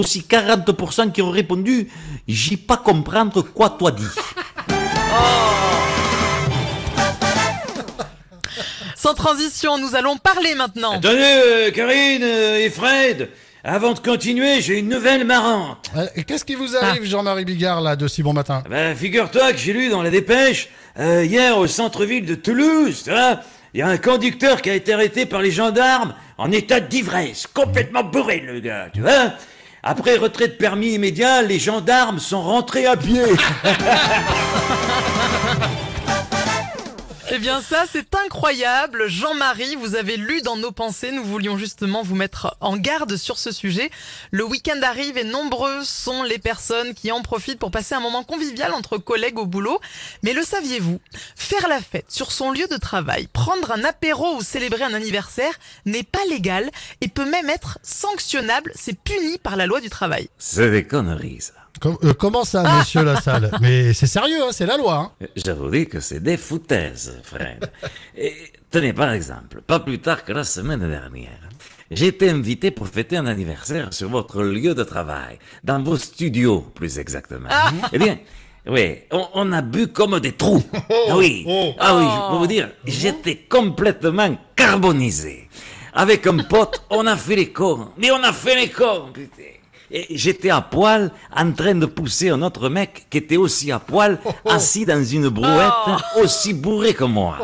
aussi 40% qui ont répondu J'y pas comprendre quoi toi dit. Sans transition, nous allons parler maintenant. Attendez, euh, Karine euh, et Fred, avant de continuer, j'ai une nouvelle marrante. Euh, Qu'est-ce qui vous arrive, Jean-Marie Bigard, là, de si bon matin? Ben, figure-toi que j'ai lu dans la dépêche, euh, hier au centre-ville de Toulouse, tu vois, il y a un conducteur qui a été arrêté par les gendarmes en état d'ivresse, complètement bourré le gars, tu vois. Après retrait de permis immédiat, les gendarmes sont rentrés à pied. Eh bien ça, c'est incroyable. Jean-Marie, vous avez lu dans nos pensées, nous voulions justement vous mettre en garde sur ce sujet. Le week-end arrive et nombreuses sont les personnes qui en profitent pour passer un moment convivial entre collègues au boulot. Mais le saviez-vous? Faire la fête sur son lieu de travail, prendre un apéro ou célébrer un anniversaire n'est pas légal et peut même être sanctionnable. C'est puni par la loi du travail. C'est des conneries, ça. Com- euh, Comment ça, monsieur Lassalle? Mais c'est sérieux, hein, c'est la loi. Hein. Je vous dis que c'est des foutaises, Fred. Et, tenez, par exemple, pas plus tard que la semaine dernière, j'ai été invité pour fêter un anniversaire sur votre lieu de travail, dans vos studios, plus exactement. Eh bien, oui, on, on a bu comme des trous. Ah oui, ah oui, je peux vous dire, j'étais complètement carbonisé. Avec un pote, on a fait les cons. Mais on a fait les cons, putain. Et j'étais à poil en train de pousser un autre mec qui était aussi à poil, assis dans une brouette, aussi bourré que moi.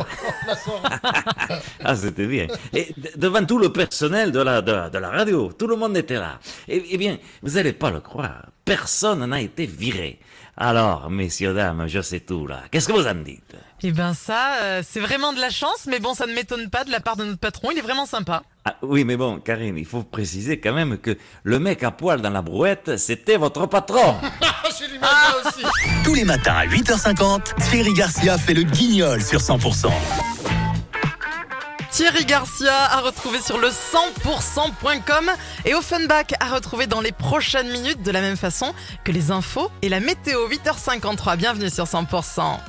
ah, c'était bien. Et de- devant tout le personnel de la, de, de la radio, tout le monde était là. Et, eh bien, vous n'allez pas le croire, personne n'a été viré. Alors, messieurs, dames, je sais tout là. Qu'est-ce que vous en dites? Eh ben ça, euh, c'est vraiment de la chance, mais bon, ça ne m'étonne pas de la part de notre patron, il est vraiment sympa. Ah, oui, mais bon, Karine, il faut préciser quand même que le mec à poil dans la brouette, c'était votre patron. Tous les matins à 8h50, Thierry Garcia fait le guignol sur 100%. Thierry Garcia à retrouver sur le 100%.com et Offenbach à retrouver dans les prochaines minutes de la même façon que les infos et la météo 8h53. Bienvenue sur 100%.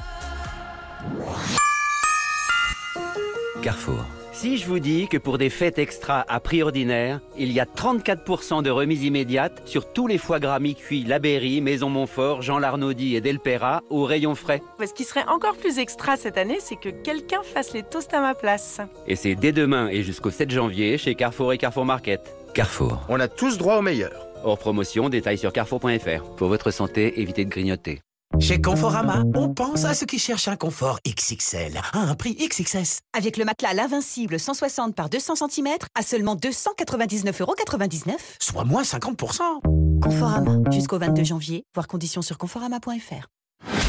Carrefour. Si je vous dis que pour des fêtes extra à prix ordinaire, il y a 34% de remise immédiate sur tous les foie gras mi-cuits Labéry, Maison Montfort, Jean Larnaudy et Delpera au rayon frais. Ce qui serait encore plus extra cette année, c'est que quelqu'un fasse les toasts à ma place. Et c'est dès demain et jusqu'au 7 janvier chez Carrefour et Carrefour Market. Carrefour. On a tous droit au meilleur. Hors promotion, détails sur carrefour.fr. Pour votre santé, évitez de grignoter. Chez Conforama, on pense à ceux qui cherchent un confort XXL à un prix XXS. Avec le matelas L'Invincible 160 par 200 cm à seulement 299,99€. Soit moins 50%. Conforama, jusqu'au 22 janvier, voir conditions sur conforama.fr.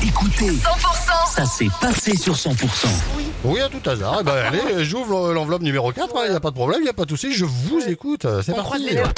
Écoutez, 100%, ça s'est passé sur 100%. Oui, à tout hasard. Eh ben, allez, j'ouvre l'enveloppe numéro 4, il n'y a pas de problème, il n'y a pas de souci, je vous écoute. C'est parti. les doigts.